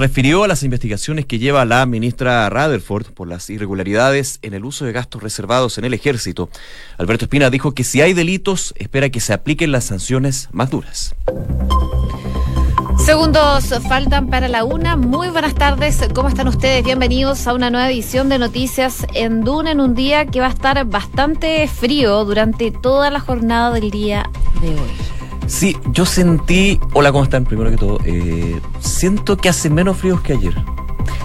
refirió a las investigaciones que lleva la ministra Rutherford por las irregularidades en el uso de gastos reservados en el ejército. Alberto Espina dijo que si hay delitos, espera que se apliquen las sanciones más duras. Segundos faltan para la una. Muy buenas tardes. ¿Cómo están ustedes? Bienvenidos a una nueva edición de Noticias en Duna en un día que va a estar bastante frío durante toda la jornada del día de hoy. Sí, yo sentí. Hola, ¿cómo están? Primero que todo, eh, siento que hace menos frío que ayer.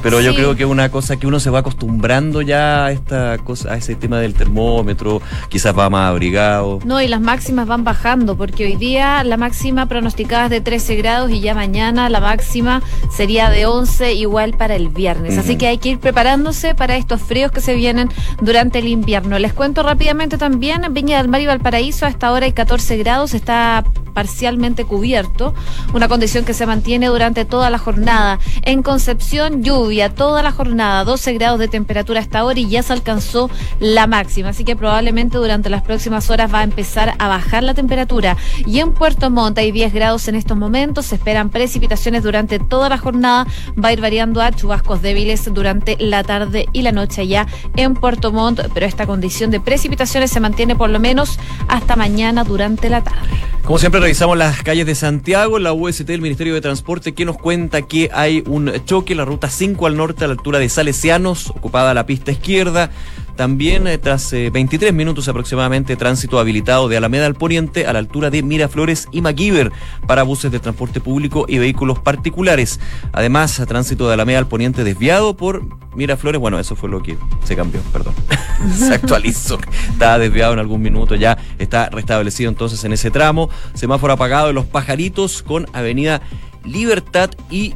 Pero yo creo que es una cosa que uno se va acostumbrando ya a esta cosa, a ese tema del termómetro, quizás va más abrigado. No, y las máximas van bajando, porque hoy día la máxima pronosticada es de 13 grados y ya mañana la máxima sería de 11, igual para el viernes. Así que hay que ir preparándose para estos fríos que se vienen durante el invierno. Les cuento rápidamente también, Viña del Mar y Valparaíso, a esta hora hay 14 grados, está parcialmente cubierto, una condición que se mantiene durante toda la jornada. En Concepción, lluvia toda la jornada, 12 grados de temperatura hasta ahora y ya se alcanzó la máxima, así que probablemente durante las próximas horas va a empezar a bajar la temperatura. Y en Puerto Montt hay 10 grados en estos momentos, se esperan precipitaciones durante toda la jornada, va a ir variando a chubascos débiles durante la tarde y la noche ya en Puerto Montt, pero esta condición de precipitaciones se mantiene por lo menos hasta mañana durante la tarde. Como siempre revisamos las calles de Santiago, la UST del Ministerio de Transporte que nos cuenta que hay un choque en la ruta 5 al norte a la altura de Salesianos, ocupada la pista izquierda. También eh, tras 23 eh, minutos aproximadamente tránsito habilitado de Alameda al Poniente a la altura de Miraflores y Maguiber para buses de transporte público y vehículos particulares. Además, tránsito de Alameda al Poniente desviado por Miraflores. Bueno, eso fue lo que se cambió, perdón. se actualizó. Estaba desviado en algún minuto, ya está restablecido entonces en ese tramo. Semáforo apagado de los pajaritos con Avenida Libertad y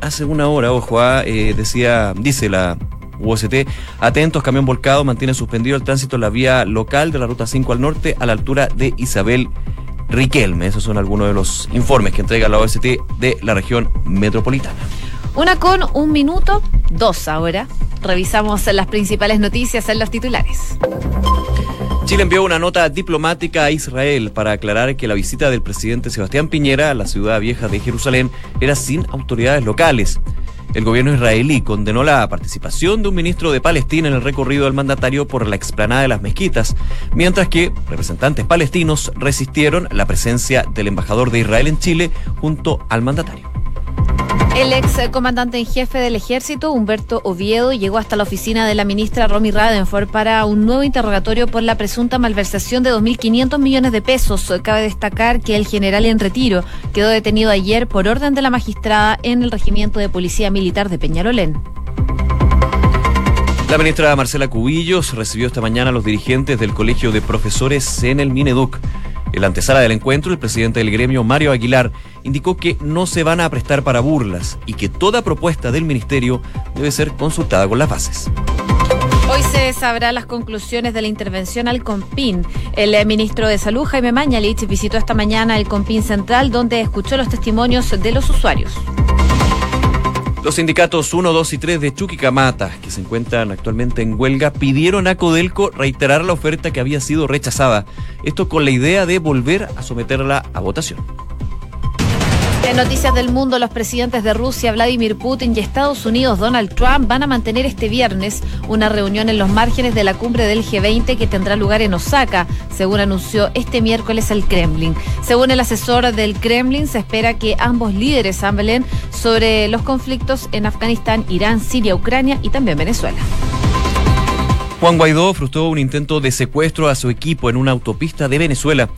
hace una hora, ojo, ah, eh, decía, dice la UOCT. Atentos, camión volcado mantiene suspendido el tránsito en la vía local de la ruta 5 al norte a la altura de Isabel Riquelme. Esos son algunos de los informes que entrega la OST de la región metropolitana. Una con un minuto, dos ahora. Revisamos las principales noticias en los titulares. Chile envió una nota diplomática a Israel para aclarar que la visita del presidente Sebastián Piñera a la ciudad vieja de Jerusalén era sin autoridades locales. El gobierno israelí condenó la participación de un ministro de Palestina en el recorrido del mandatario por la explanada de las mezquitas, mientras que representantes palestinos resistieron la presencia del embajador de Israel en Chile junto al mandatario. El ex comandante en jefe del ejército, Humberto Oviedo, llegó hasta la oficina de la ministra Romy Radenford para un nuevo interrogatorio por la presunta malversación de 2.500 millones de pesos. Cabe destacar que el general en retiro quedó detenido ayer por orden de la magistrada en el regimiento de policía militar de Peñarolén. La ministra Marcela Cubillos recibió esta mañana a los dirigentes del Colegio de Profesores en el Mineduc. En la antesala del encuentro, el presidente del gremio, Mario Aguilar, indicó que no se van a prestar para burlas y que toda propuesta del ministerio debe ser consultada con las bases. Hoy se sabrán las conclusiones de la intervención al COMPIN. El eh, ministro de Salud, Jaime Mañalich, visitó esta mañana el COMPIN Central, donde escuchó los testimonios de los usuarios. Los sindicatos 1, 2 y 3 de Chuquicamata, que se encuentran actualmente en huelga, pidieron a Codelco reiterar la oferta que había sido rechazada. Esto con la idea de volver a someterla a votación. En Noticias del Mundo, los presidentes de Rusia, Vladimir Putin y Estados Unidos, Donald Trump, van a mantener este viernes una reunión en los márgenes de la cumbre del G20 que tendrá lugar en Osaka, según anunció este miércoles el Kremlin. Según el asesor del Kremlin, se espera que ambos líderes hablen sobre los conflictos en Afganistán, Irán, Siria, Ucrania y también Venezuela. Juan Guaidó frustró un intento de secuestro a su equipo en una autopista de Venezuela.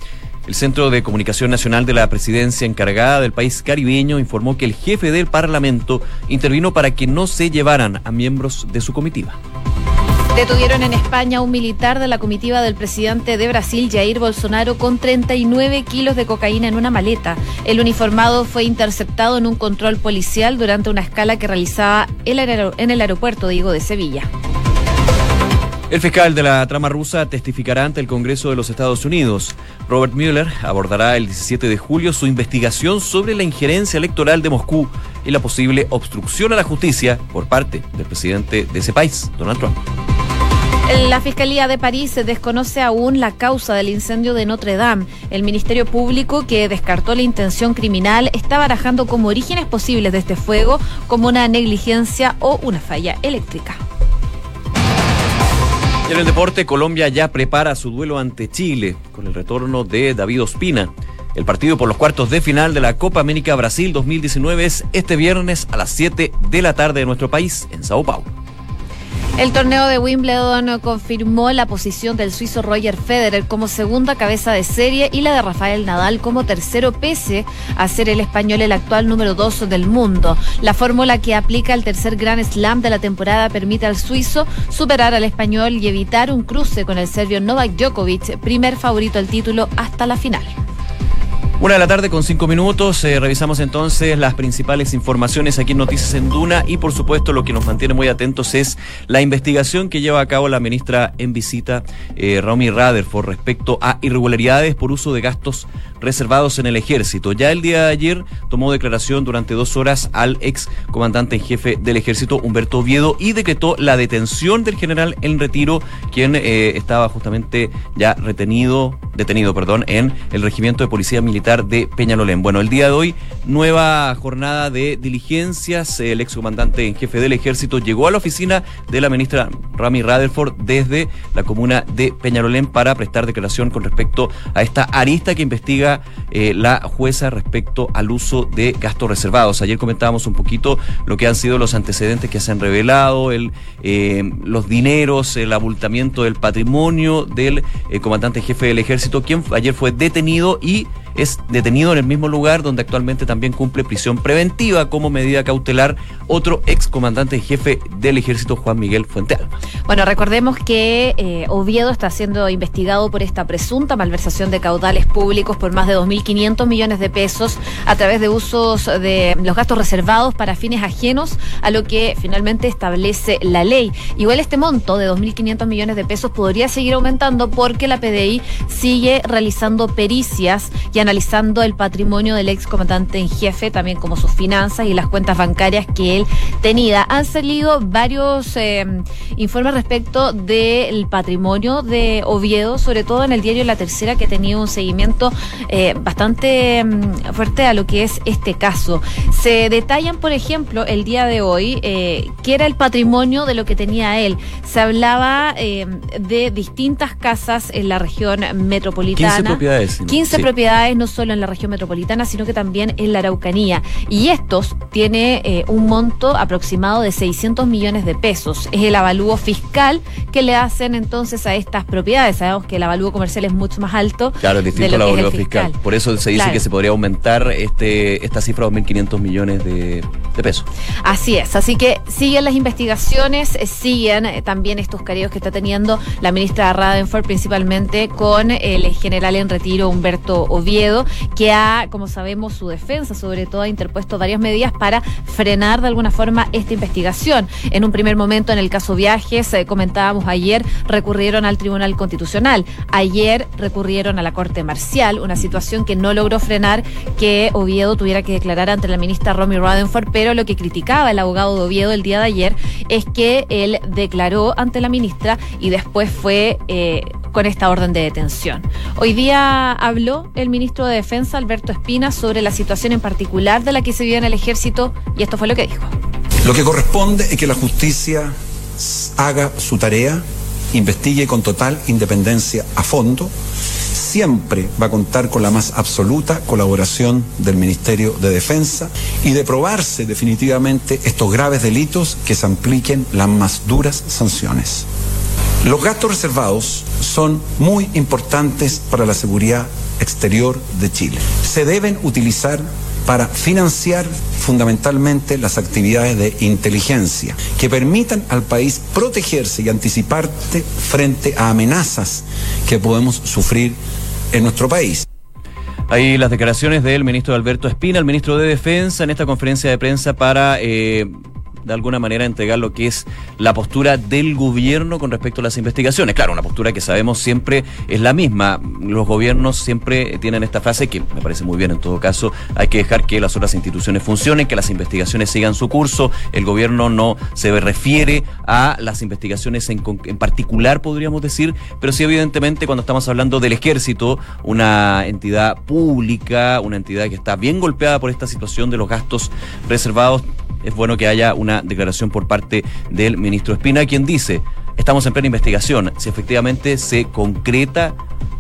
El Centro de Comunicación Nacional de la Presidencia encargada del país caribeño informó que el jefe del Parlamento intervino para que no se llevaran a miembros de su comitiva. Detuvieron en España a un militar de la comitiva del presidente de Brasil, Jair Bolsonaro, con 39 kilos de cocaína en una maleta. El uniformado fue interceptado en un control policial durante una escala que realizaba en el aeropuerto, digo, de Sevilla. El fiscal de la trama rusa testificará ante el Congreso de los Estados Unidos. Robert Mueller abordará el 17 de julio su investigación sobre la injerencia electoral de Moscú y la posible obstrucción a la justicia por parte del presidente de ese país, Donald Trump. La Fiscalía de París desconoce aún la causa del incendio de Notre Dame. El Ministerio Público, que descartó la intención criminal, está barajando como orígenes posibles de este fuego como una negligencia o una falla eléctrica. En el deporte, Colombia ya prepara su duelo ante Chile con el retorno de David Ospina. El partido por los cuartos de final de la Copa América Brasil 2019 es este viernes a las 7 de la tarde de nuestro país, en Sao Paulo. El torneo de Wimbledon confirmó la posición del suizo Roger Federer como segunda cabeza de serie y la de Rafael Nadal como tercero pese a ser el español el actual número dos del mundo. La fórmula que aplica el tercer Grand Slam de la temporada permite al suizo superar al español y evitar un cruce con el serbio Novak Djokovic, primer favorito al título hasta la final. Una de la tarde con cinco minutos. Eh, revisamos entonces las principales informaciones aquí en Noticias en Duna y por supuesto lo que nos mantiene muy atentos es la investigación que lleva a cabo la ministra en visita, eh, Romy Rutherford, respecto a irregularidades por uso de gastos reservados en el ejército. Ya el día de ayer tomó declaración durante dos horas al ex comandante en jefe del ejército, Humberto Oviedo, y decretó la detención del general en retiro, quien eh, estaba justamente ya retenido, detenido, perdón, en el regimiento de policía militar de Peñalolén. Bueno, el día de hoy, nueva jornada de diligencias. El excomandante en jefe del ejército llegó a la oficina de la ministra Rami Rutherford desde la comuna de Peñalolén para prestar declaración con respecto a esta arista que investiga eh, la jueza respecto al uso de gastos reservados. Ayer comentábamos un poquito lo que han sido los antecedentes que se han revelado, el, eh, los dineros, el abultamiento del patrimonio del eh, comandante jefe del ejército, quien ayer fue detenido y es detenido en el mismo lugar donde actualmente también cumple prisión preventiva como medida cautelar otro ex comandante en jefe del ejército, Juan Miguel Fuente. Bueno, recordemos que Oviedo está siendo investigado por esta presunta malversación de caudales públicos por más de 2.500 millones de pesos a través de usos de los gastos reservados para fines ajenos a lo que finalmente establece la ley. Igual este monto de 2.500 millones de pesos podría seguir aumentando porque la PDI sigue realizando pericias y analizando el patrimonio del ex comandante en jefe, también como sus finanzas y las cuentas bancarias que él tenía. Han salido varios eh, informes respecto del patrimonio de Oviedo, sobre todo en el diario La Tercera, que ha tenido un seguimiento eh, bastante mm, fuerte a lo que es este caso. Se detallan, por ejemplo, el día de hoy, eh, qué era el patrimonio de lo que tenía él. Se hablaba de distintas casas en la región metropolitana. 15 propiedades. 15 propiedades no solo en la región metropolitana, sino que también en la Araucanía. Y estos tiene eh, un monto aproximado de 600 millones de pesos. Es el avalúo fiscal que le hacen entonces a estas propiedades. Sabemos que el avalúo comercial es mucho más alto. Claro, es distinto al fiscal. Por eso se dice que se podría aumentar este esta cifra a 2.500 millones de, pesos. Así es. Así que siguen las investigaciones, eh, siguen eh, también estos careos que está teniendo la ministra Radenford, principalmente con el general en retiro Humberto Oviedo que ha, como sabemos, su defensa sobre todo ha interpuesto varias medidas para frenar de alguna forma esta investigación. En un primer momento, en el caso Viajes, eh, comentábamos ayer, recurrieron al Tribunal Constitucional. Ayer recurrieron a la Corte Marcial, una situación que no logró frenar que Oviedo tuviera que declarar ante la ministra Romy Rodenford, pero lo que criticaba el abogado de Oviedo el día de ayer es que él declaró ante la ministra y después fue eh, con esta orden de detención. Hoy día habló el ministro de Defensa, Alberto Espina, sobre la situación en particular de la que se vive en el ejército y esto fue lo que dijo. Lo que corresponde es que la justicia haga su tarea, investigue con total independencia a fondo, siempre va a contar con la más absoluta colaboración del Ministerio de Defensa y de probarse definitivamente estos graves delitos que se apliquen las más duras sanciones. Los gastos reservados son muy importantes para la seguridad exterior de Chile. Se deben utilizar para financiar fundamentalmente las actividades de inteligencia que permitan al país protegerse y anticiparse frente a amenazas que podemos sufrir en nuestro país. Ahí las declaraciones del ministro Alberto Espina, el ministro de Defensa, en esta conferencia de prensa para eh, de alguna manera entregar lo que es la postura del gobierno con respecto a las investigaciones. Claro, una postura que sabemos siempre es la misma. Los gobiernos siempre tienen esta frase que me parece muy bien en todo caso. Hay que dejar que las otras instituciones funcionen, que las investigaciones sigan su curso. El gobierno no se refiere a las investigaciones en, particular, podríamos decir, pero sí evidentemente cuando estamos hablando del ejército, una entidad pública, una entidad que está bien golpeada por esta situación de los gastos reservados, es bueno que haya una declaración por parte del ministro Espina, quien dice, estamos en plena investigación, si efectivamente se concreta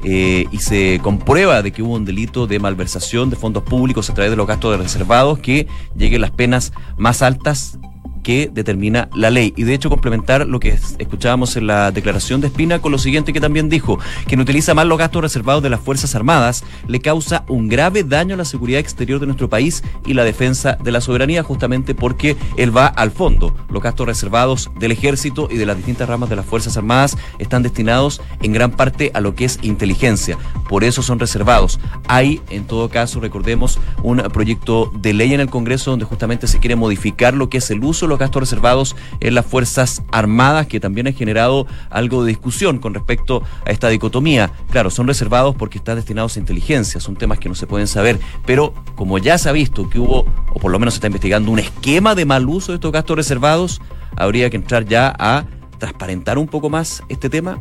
eh, y se comprueba de que hubo un delito de malversación de fondos públicos a través de los gastos reservados, que lleguen las penas más altas que determina la ley. Y de hecho complementar lo que escuchábamos en la declaración de Espina con lo siguiente que también dijo, quien utiliza mal los gastos reservados de las Fuerzas Armadas le causa un grave daño a la seguridad exterior de nuestro país y la defensa de la soberanía justamente porque él va al fondo. Los gastos reservados del ejército y de las distintas ramas de las Fuerzas Armadas están destinados en gran parte a lo que es inteligencia. Por eso son reservados. Hay, en todo caso, recordemos, un proyecto de ley en el Congreso donde justamente se quiere modificar lo que es el uso los gastos reservados en las Fuerzas Armadas, que también ha generado algo de discusión con respecto a esta dicotomía. Claro, son reservados porque están destinados a inteligencia, son temas que no se pueden saber, pero como ya se ha visto que hubo, o por lo menos se está investigando, un esquema de mal uso de estos gastos reservados, habría que entrar ya a transparentar un poco más este tema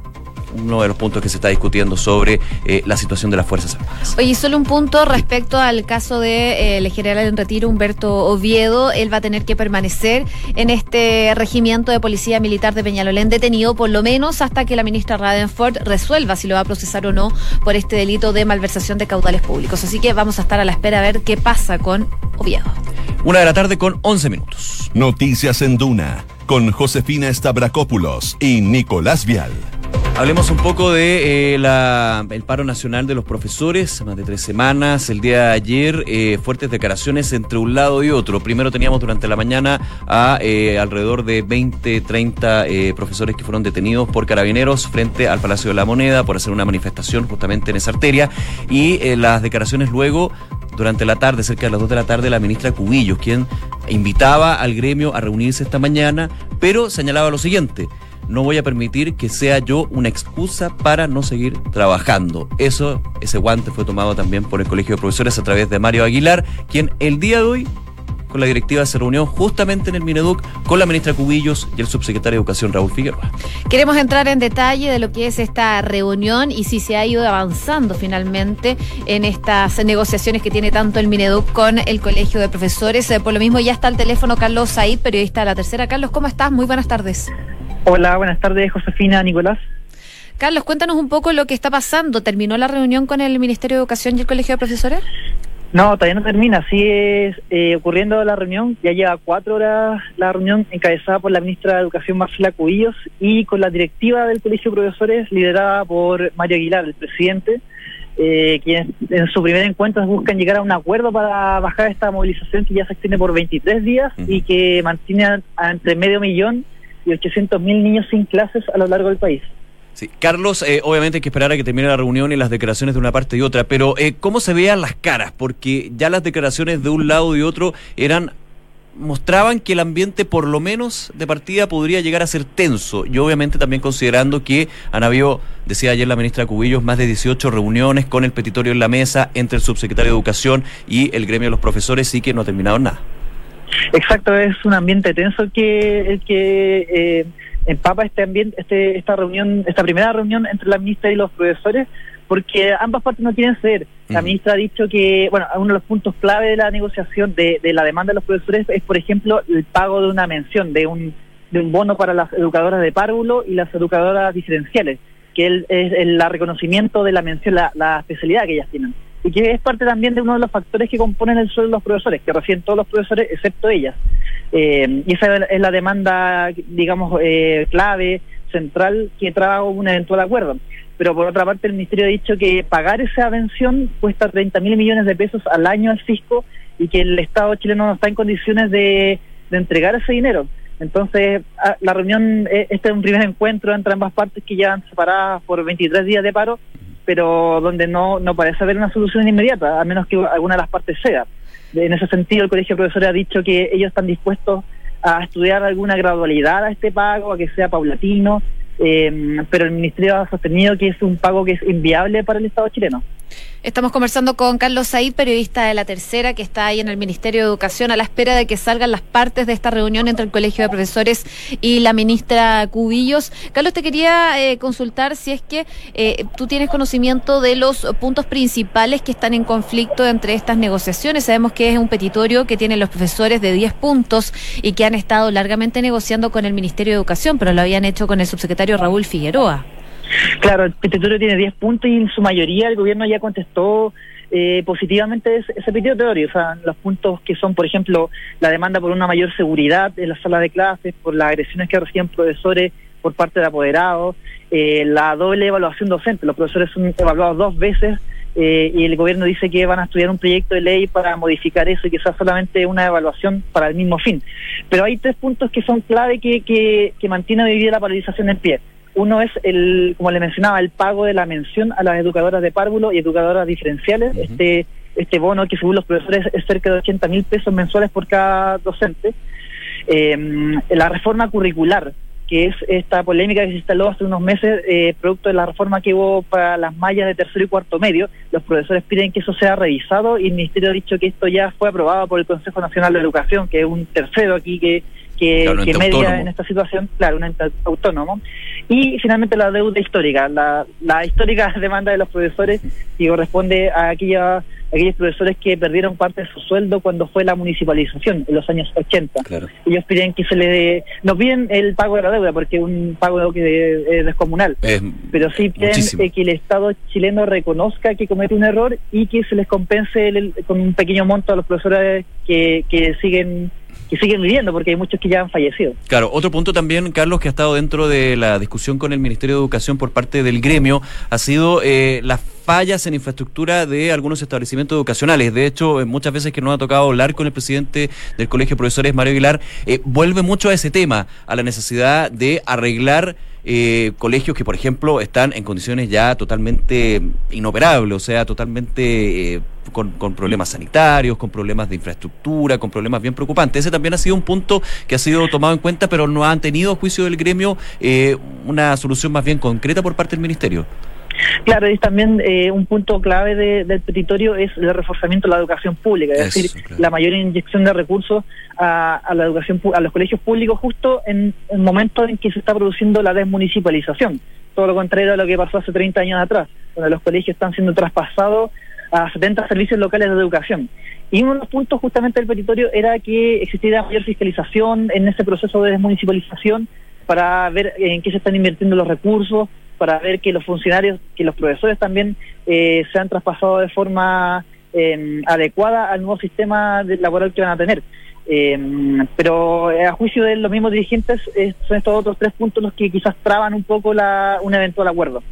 uno de los puntos que se está discutiendo sobre eh, la situación de las Fuerzas Armadas. Oye, solo un punto respecto al caso de eh, general en retiro, Humberto Oviedo. Él va a tener que permanecer en este regimiento de policía militar de Peñalolén detenido por lo menos hasta que la ministra Radenford resuelva si lo va a procesar o no por este delito de malversación de caudales públicos. Así que vamos a estar a la espera a ver qué pasa con Oviedo. Una de la tarde con 11 minutos. Noticias en Duna con Josefina Stavrakopoulos y Nicolás Vial. Hablemos un poco de eh, el paro nacional de los profesores, más de tres semanas. El día de ayer, eh, fuertes declaraciones entre un lado y otro. Primero teníamos durante la mañana a eh, alrededor de 20, 30 profesores que fueron detenidos por carabineros frente al Palacio de la Moneda por hacer una manifestación justamente en esa arteria. Y las declaraciones luego durante la tarde, cerca de las 2 de la tarde, la ministra Cubillos, quien invitaba al gremio a reunirse esta mañana, pero señalaba lo siguiente no voy a permitir que sea yo una excusa para no seguir trabajando. Eso, ese guante fue tomado también por el Colegio de Profesores a través de Mario Aguilar, quien el día de hoy con la directiva se reunió justamente en el Mineduc con la ministra Cubillos y el subsecretario de Educación Raúl Figueroa. Queremos entrar en detalle de lo que es esta reunión y si se ha ido avanzando finalmente en estas negociaciones que tiene tanto el Mineduc con el Colegio de Profesores. Eh, por lo mismo ya está al teléfono Carlos Said, periodista de la tercera. Carlos, ¿cómo estás? Muy buenas tardes. Hola, buenas tardes, Josefina, Nicolás. Carlos, cuéntanos un poco lo que está pasando. ¿Terminó la reunión con el Ministerio de Educación y el Colegio de Profesores? No, todavía no termina. Sigue eh, ocurriendo la reunión. Ya lleva cuatro horas la reunión encabezada por la ministra de Educación, Marcela Cubillos, y con la directiva del Colegio de Profesores, liderada por Mario Aguilar, el presidente, eh, quienes en su primer encuentro buscan llegar a un acuerdo para bajar esta movilización que ya se extiende por 23 días y que mantiene entre medio millón y 800 mil niños sin clases a lo largo del país. Sí. Carlos, eh, obviamente hay que esperar a que termine la reunión y las declaraciones de una parte y otra, pero eh, ¿cómo se vean las caras? Porque ya las declaraciones de un lado y otro eran mostraban que el ambiente por lo menos de partida podría llegar a ser tenso y obviamente también considerando que han habido, decía ayer la ministra Cubillos, más de 18 reuniones con el petitorio en la mesa entre el subsecretario de Educación y el gremio de los profesores y que no ha terminado nada. Exacto, es un ambiente tenso que el que eh, empapa este ambiente, este, esta reunión, esta primera reunión entre la ministra y los profesores, porque ambas partes no quieren ceder. La ministra ha dicho que, bueno, uno de los puntos clave de la negociación de, de la demanda de los profesores es, por ejemplo, el pago de una mención, de un, de un bono para las educadoras de párvulo y las educadoras diferenciales, que es el, reconocimiento de la mención, la, la especialidad que ellas tienen y que es parte también de uno de los factores que componen el sueldo de los profesores, que reciben todos los profesores excepto ellas. Eh, y esa es la demanda, digamos, eh, clave, central, que traga un eventual acuerdo. Pero por otra parte, el Ministerio ha dicho que pagar esa pensión cuesta 30 mil millones de pesos al año al fisco y que el Estado chileno no está en condiciones de, de entregar ese dinero. Entonces, la reunión, eh, este es un primer encuentro entre ambas partes que ya han separadas por 23 días de paro pero donde no, no parece haber una solución inmediata, a menos que alguna de las partes sea. En ese sentido, el Colegio de Profesores ha dicho que ellos están dispuestos a estudiar alguna gradualidad a este pago, a que sea paulatino, eh, pero el Ministerio ha sostenido que es un pago que es inviable para el Estado chileno. Estamos conversando con Carlos Said, periodista de La Tercera, que está ahí en el Ministerio de Educación a la espera de que salgan las partes de esta reunión entre el Colegio de Profesores y la ministra Cubillos. Carlos, te quería eh, consultar si es que eh, tú tienes conocimiento de los puntos principales que están en conflicto entre estas negociaciones. Sabemos que es un petitorio que tienen los profesores de 10 puntos y que han estado largamente negociando con el Ministerio de Educación, pero lo habían hecho con el subsecretario Raúl Figueroa. Claro, el petitorio tiene 10 puntos y en su mayoría el gobierno ya contestó eh, positivamente ese, petitorio. O sea, los puntos que son, por ejemplo, la demanda por una mayor seguridad en la sala de clases, por las agresiones que reciben profesores por parte de apoderados, eh, la doble evaluación docente. Los profesores son evaluados dos veces eh, y el gobierno dice que van a estudiar un proyecto de ley para modificar eso y que sea solamente una evaluación para el mismo fin. Pero hay tres puntos que son clave que, que, que mantienen hoy la paralización en pie. Uno es, el, como le mencionaba, el pago de la mención a las educadoras de párvulo y educadoras diferenciales. Este este bono que según los profesores es cerca de 80 mil pesos mensuales por cada docente. Eh, la reforma curricular, que es esta polémica que se instaló hace unos meses, eh, producto de la reforma que hubo para las mallas de tercero y cuarto medio. Los profesores piden que eso sea revisado y el Ministerio ha dicho que esto ya fue aprobado por el Consejo Nacional de Educación, que es un tercero aquí que que, Claro, media autónomo. en esta situación, claro, un ente autónomo. Y finalmente la deuda histórica, la, la histórica demanda de los profesores que corresponde a aquella, aquellos profesores que perdieron parte de su sueldo cuando fue la municipalización en los años 80. Claro. Ellos piden que se le dé, no piden el pago de la deuda porque un pago que es descomunal, Es pero sí piden muchísimo. eh, que el Estado chileno reconozca que comete un error y que se les compense el- el- con un pequeño monto a los profesores que, que siguen que siguen viviendo porque hay muchos que ya han fallecido. Claro, otro punto también, Carlos, que ha estado dentro de la discusión con el Ministerio de Educación por parte del gremio, ha sido eh, las fallas en infraestructura de algunos establecimientos educacionales. De hecho, eh, muchas veces que nos ha tocado hablar con el presidente del Colegio de Profesores, Mario Aguilar, eh, vuelve mucho a ese tema, a la necesidad de arreglar eh, colegios que, por ejemplo, están en condiciones ya totalmente inoperables, o sea, totalmente eh, con, con problemas sanitarios, con problemas de infraestructura, con problemas bien preocupantes. Ese también ha sido un punto que ha sido tomado en cuenta, pero no han tenido, a juicio del gremio, eh, una solución más bien concreta por parte del Ministerio. Claro, y también eh, un punto clave de- del petitorio es el reforzamiento de la educación pública, es Eso, decir, claro. la mayor inyección de recursos a, a la educación a los colegios públicos justo en el momento en que se está produciendo la desmunicipalización. Todo lo contrario a lo que pasó hace 30 años atrás, donde los colegios están siendo traspasados a 70 servicios locales de educación. Y uno de los puntos justamente del petitorio era que existiera mayor fiscalización en ese proceso de desmunicipalización para ver en qué se están invirtiendo los recursos, para ver que los funcionarios, que los profesores también eh, sean traspasados de forma eh, adecuada al nuevo sistema de- laboral que van a tener. Eh, pero eh, a juicio de los mismos dirigentes eh, son estos otros tres puntos los que quizás traban un poco la, un eventual acuerdo.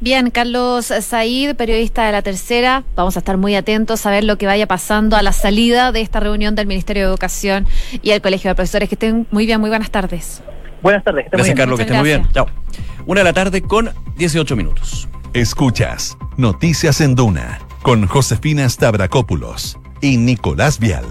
Bien, Carlos Said, periodista de La Tercera, vamos a estar muy atentos a ver lo que vaya pasando a la salida de esta reunión del Ministerio de Educación y el Colegio de Profesores. Que estén muy bien, muy buenas tardes. Buenas tardes. que estén muy Gracias, bien. Carlos, que Muchas esté muy bien. gracias. Chao. Una de la tarde con 18 minutos. Escuchas Noticias en Duna con Josefina Stavrakopoulos y Nicolás Vial.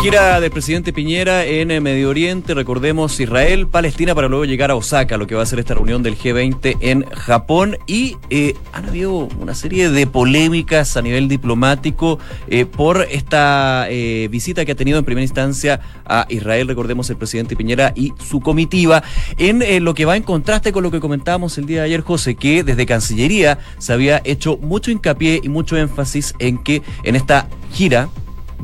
Gira del presidente Piñera en eh, Medio Oriente, recordemos Israel, Palestina, para luego llegar a Osaka, lo que va a ser esta reunión del G20 en Japón. Y eh, han habido una serie de polémicas a nivel diplomático eh, por esta visita que ha tenido en primera instancia a Israel, recordemos el presidente Piñera y su comitiva, en lo que va en contraste con lo que comentábamos el día de ayer, José, que desde Cancillería se había hecho mucho hincapié y mucho énfasis en que en esta gira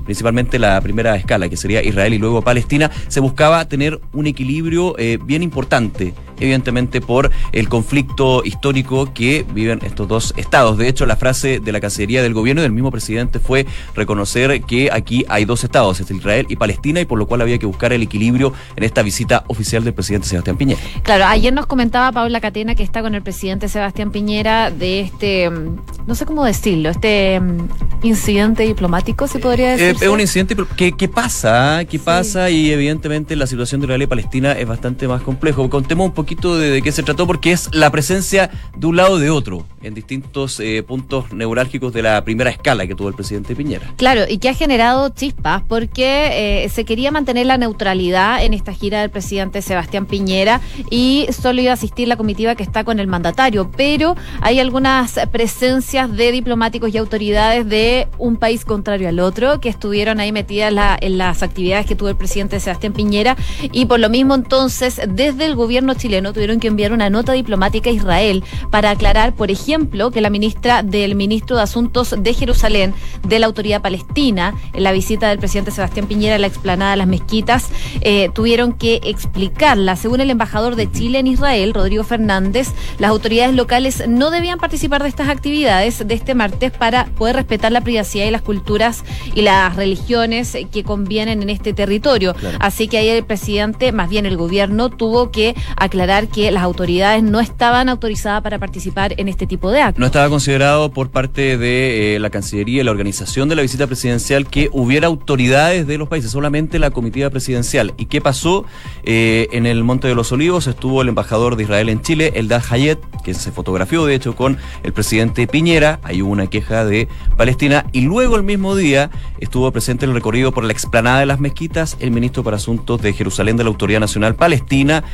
principalmente la primera escala, que sería Israel y luego Palestina, se buscaba tener un equilibrio eh, bien importante, evidentemente por el conflicto histórico que viven estos dos estados. De hecho, la frase de la Cancillería del gobierno y del mismo presidente fue reconocer que aquí hay dos estados, es Israel y Palestina, y por lo cual había que buscar el equilibrio en esta visita oficial del presidente Sebastián Piñera. Claro, ayer nos comentaba Paula Catena que está con el presidente Sebastián Piñera de este mm, no sé cómo decirlo, este mm, incidente diplomático, se podría decir. Eh, es un incidente que, que pasa, que pasa y evidentemente la situación de Israel y Palestina es bastante más complejo. Contemos un poquito de, de, qué se trató porque es la presencia de un lado de otro en distintos eh, puntos neurálgicos de la primera escala que tuvo el presidente Piñera. Claro, y que ha generado chispas porque eh, se quería mantener la neutralidad en esta gira del presidente Sebastián Piñera y solo iba a asistir la comitiva que está con el mandatario, pero hay algunas presencias de diplomáticos y autoridades de un país contrario al otro que estuvieron ahí metidas en las actividades que tuvo el presidente Sebastián Piñera y por lo mismo entonces desde el gobierno chileno tuvieron que enviar una nota diplomática a Israel para aclarar, por ejemplo, que la ministra del ministro de Asuntos de Jerusalén de la autoridad palestina en la visita del presidente Sebastián Piñera a la explanada de las mezquitas eh, tuvieron que explicarla. Según el embajador de Chile en Israel, Rodrigo Fernández, las autoridades locales no debían participar de estas actividades de este martes para poder respetar la privacidad y las culturas y las religiones que convienen en este territorio. Claro. Así que ahí el presidente, más bien el gobierno, tuvo que aclarar que las autoridades no estaban autorizadas para participar en este tipo de actos. No estaba considerado por parte de eh, la Cancillería y la organización de la visita presidencial que hubiera autoridades de los países, solamente la comitiva presidencial. ¿Y qué pasó? Eh, en el Monte de los Olivos estuvo el embajador de Israel en Chile, Eldad Hayet, que se fotografió de hecho con el presidente Piñera. Hay una queja de Palestina y luego el mismo día estuvo presente en el recorrido por la explanada de las mezquitas el ministro para Asuntos de Jerusalén de la Autoridad Nacional Palestina,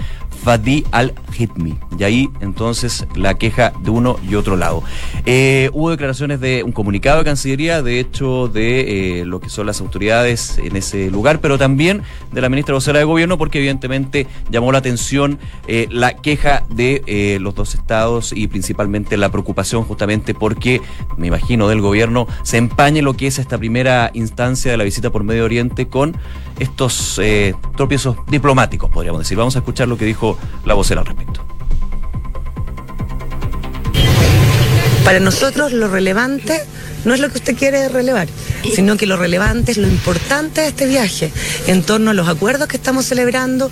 Fadi al-Hitmi. Y ahí entonces la queja de uno y otro lado. Eh, hubo declaraciones de un comunicado de Cancillería, de hecho, de eh, lo que son las autoridades en ese lugar, pero también de la ministra vocera de Gobierno, porque evidentemente llamó la atención eh, la queja de los dos estados y principalmente la preocupación justamente porque, me imagino, del gobierno se empañe lo que es esta primera instancia de la visita por Medio Oriente con estos tropiezos diplomáticos, podríamos decir. Vamos a escuchar lo que dijo la vocera al respecto. Para nosotros lo relevante no es lo que usted quiere relevar, sino que lo relevante es lo importante de este viaje en torno a los acuerdos que estamos celebrando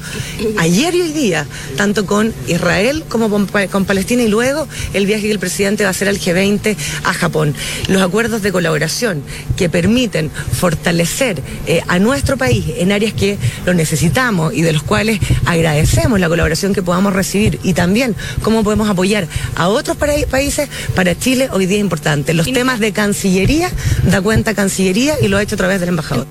ayer y hoy día, tanto con Israel como con, con Palestina y luego el viaje que el presidente va a hacer al G20 a Japón. Los acuerdos de colaboración que permiten fortalecer eh, a nuestro país en áreas que lo necesitamos y de los cuales agradecemos la colaboración que podamos recibir y también cómo podemos apoyar a otros países para Chile hoy día es importante. Los temas de Cancillería, da cuenta Cancillería y lo ha hecho a través del embajador.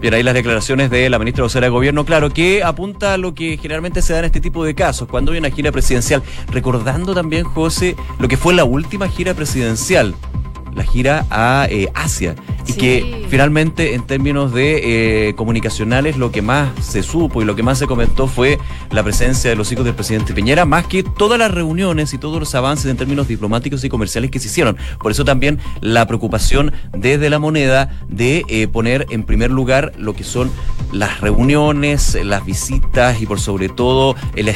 Bien, ahí las declaraciones de la ministra vocera de Gobierno, claro, que apunta a lo que generalmente se da en este tipo de casos, cuando hay una gira presidencial. Recordando también, José, lo que fue la última gira presidencial, la gira a eh, Asia, y sí. que finalmente en términos de eh, comunicacionales lo que más se supo y lo que más se comentó fue la presencia de los hijos del presidente Piñera, más que todas las reuniones y todos los avances en términos diplomáticos y comerciales que se hicieron. Por eso también la preocupación desde la moneda de eh, poner en primer lugar lo que son las reuniones, las visitas y por sobre todo el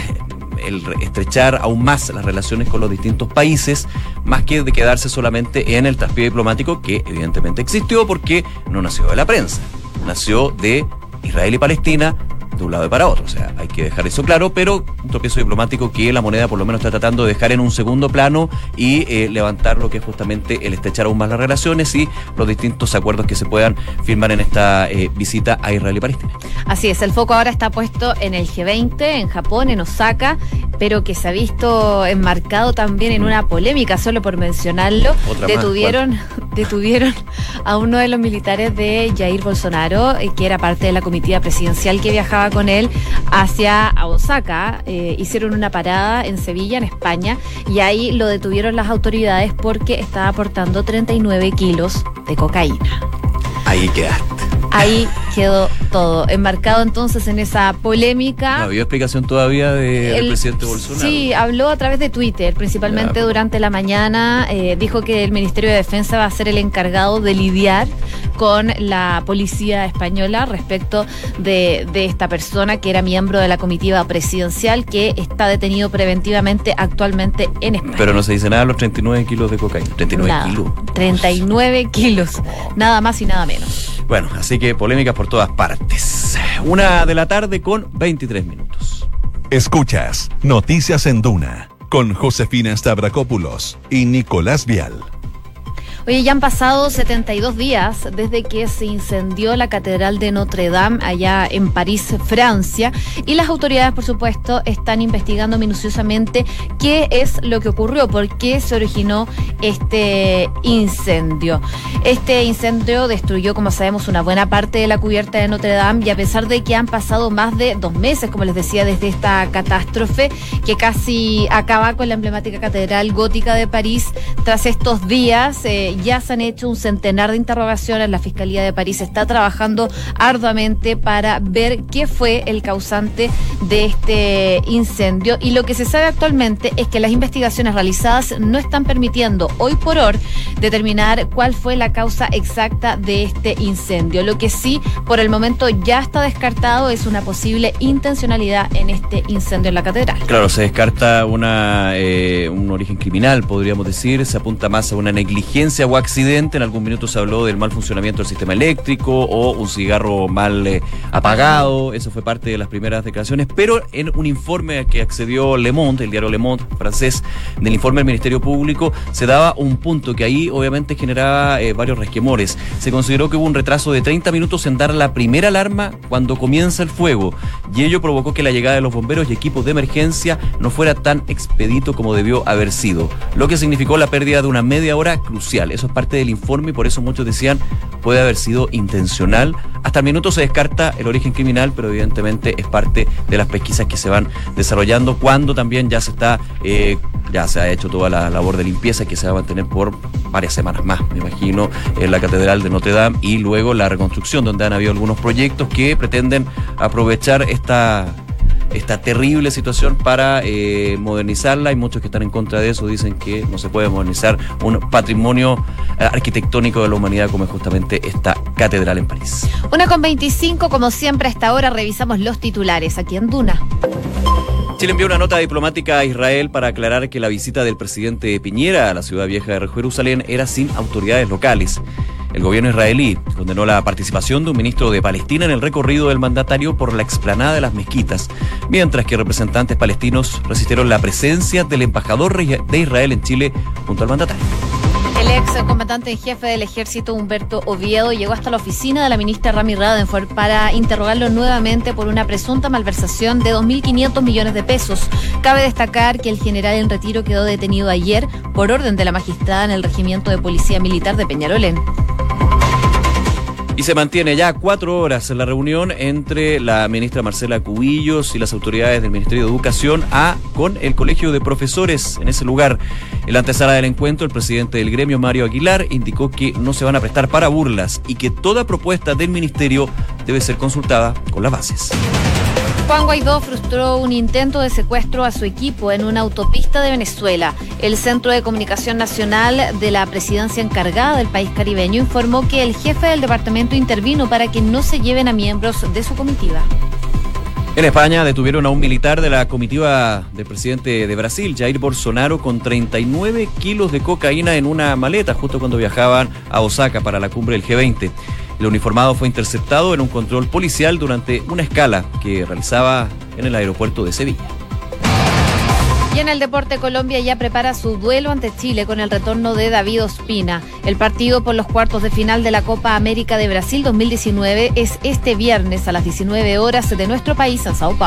el estrechar aún más las relaciones con los distintos países, más que de quedarse solamente en el traspié diplomático que evidentemente existió porque no nació de la prensa, nació de Israel y Palestina de un lado y para otro. O sea, hay que dejar eso claro, pero un tropiezo diplomático que la moneda por lo menos está tratando de dejar en un segundo plano y eh, levantar lo que es justamente el estrechar aún más las relaciones y los distintos acuerdos que se puedan firmar en esta eh, visita a Israel y Palestina. Así es, el foco ahora está puesto en el G20, en Japón, en Osaka, pero que se ha visto enmarcado también en una polémica, solo por mencionarlo. Otra detuvieron, más, detuvieron a uno de los militares de Jair Bolsonaro, eh, que era parte de la comitiva presidencial que viajaba con él hacia Osaka. Eh, hicieron una parada en Sevilla, en España, y ahí lo detuvieron las autoridades porque estaba aportando 39 kilos de cocaína. Ahí quedaste. Ahí quedó todo. Enmarcado entonces en esa polémica. No había explicación todavía de, del presidente Bolsonaro. Sí, habló a través de Twitter, principalmente Ya. durante la mañana. eh, dijo que el Ministerio de Defensa va a ser el encargado de lidiar con la policía española respecto de, de esta persona que era miembro de la comitiva presidencial que está detenido preventivamente actualmente en España. Pero no se dice nada de los 39 kilos de cocaína. 39 Nada. kilos. 39 kilos. Nada más y nada menos. Bueno, así que polémicas por todas partes. Una de la tarde con 23 minutos. Escuchas Noticias en Duna con Josefina Stavrakopoulos y Nicolás Vial. Oye, ya han pasado 72 días desde que se incendió la Catedral de Notre Dame allá en París, Francia, y las autoridades, por supuesto, están investigando minuciosamente qué es lo que ocurrió, por qué se originó este incendio. Este incendio destruyó, como sabemos, una buena parte de la cubierta de Notre Dame y a pesar de que han pasado más de dos meses, como les decía, desde esta catástrofe que casi acaba con la emblemática Catedral Gótica de París, tras estos días, eh, ya se han hecho un centenar de interrogaciones. La Fiscalía de París está trabajando arduamente para ver qué fue el causante de este incendio. Y lo que se sabe actualmente es que las investigaciones realizadas no están permitiendo hoy por hoy determinar cuál fue la causa exacta de este incendio. Lo que sí, por el momento, ya está descartado es una posible intencionalidad en este incendio en la catedral. Claro, se descarta una, eh, un origen criminal, podríamos decir. Se apunta más a una negligencia o accidente. En algún minuto se habló del mal funcionamiento del sistema eléctrico o un cigarro mal eh, apagado. Eso fue parte de las primeras declaraciones. Pero en un informe que accedió Le Monde, el diario Le Monde francés, del informe del Ministerio Público, se daba un punto que ahí obviamente generaba eh, varios resquemores. Se consideró que hubo un retraso de 30 minutos en dar la primera alarma cuando comienza el fuego. Y ello provocó que la llegada de los bomberos y equipos de emergencia no fuera tan expedito como debió haber sido. Lo que significó la pérdida de una media hora crucial. Eso es parte del informe y por eso muchos decían puede haber sido intencional. Hasta el minuto se descarta el origen criminal, pero evidentemente es parte de las pesquisas que se van desarrollando cuando también ya se está, eh, ya se ha hecho toda la labor de limpieza que se va a mantener por varias semanas más, me imagino, en la Catedral de Notre Dame y luego la reconstrucción, donde han habido algunos proyectos que pretenden aprovechar esta esta terrible situación para eh, modernizarla. Hay muchos que están en contra de eso, dicen que no se puede modernizar un patrimonio eh, arquitectónico de la humanidad como es justamente esta catedral en París. Una con 25, como siempre, a esta hora revisamos los titulares aquí en Duna. Chile envió una nota diplomática a Israel para aclarar que la visita del presidente Piñera a la ciudad vieja de Jerusalén era sin autoridades locales. El gobierno israelí condenó la participación de un ministro de Palestina en el recorrido del mandatario por la explanada de las mezquitas, mientras que representantes palestinos resistieron la presencia del embajador de Israel en Chile junto al mandatario. El ex comandante en jefe del ejército Humberto Oviedo llegó hasta la oficina de la ministra Rami Radenford para interrogarlo nuevamente por una presunta malversación de 2.500 millones de pesos. Cabe destacar que el general en retiro quedó detenido ayer por orden de la magistrada en el regimiento de policía militar de Peñarolén. Y se mantiene ya cuatro horas la reunión entre la ministra Marcela Cubillos y las autoridades del Ministerio de Educación a con el Colegio de Profesores en ese lugar. En la antesala del encuentro, el presidente del gremio, Mario Aguilar, indicó que no se van a prestar para burlas y que toda propuesta del ministerio debe ser consultada con las bases. Juan Guaidó frustró un intento de secuestro a su equipo en una autopista de Venezuela. El Centro de Comunicación Nacional de la presidencia encargada del país caribeño informó que el jefe del departamento intervino para que no se lleven a miembros de su comitiva. En España detuvieron a un militar de la comitiva del presidente de Brasil, Jair Bolsonaro, con 39 kilos de cocaína en una maleta justo cuando viajaban a Osaka para la cumbre del G20. El uniformado fue interceptado en un control policial durante una escala que realizaba en el aeropuerto de Sevilla. Y en el deporte Colombia ya prepara su duelo ante Chile con el retorno de David Ospina. El partido por los cuartos de final de la Copa América de Brasil 2019 es este viernes a las 19 horas de nuestro país en Sao Paulo.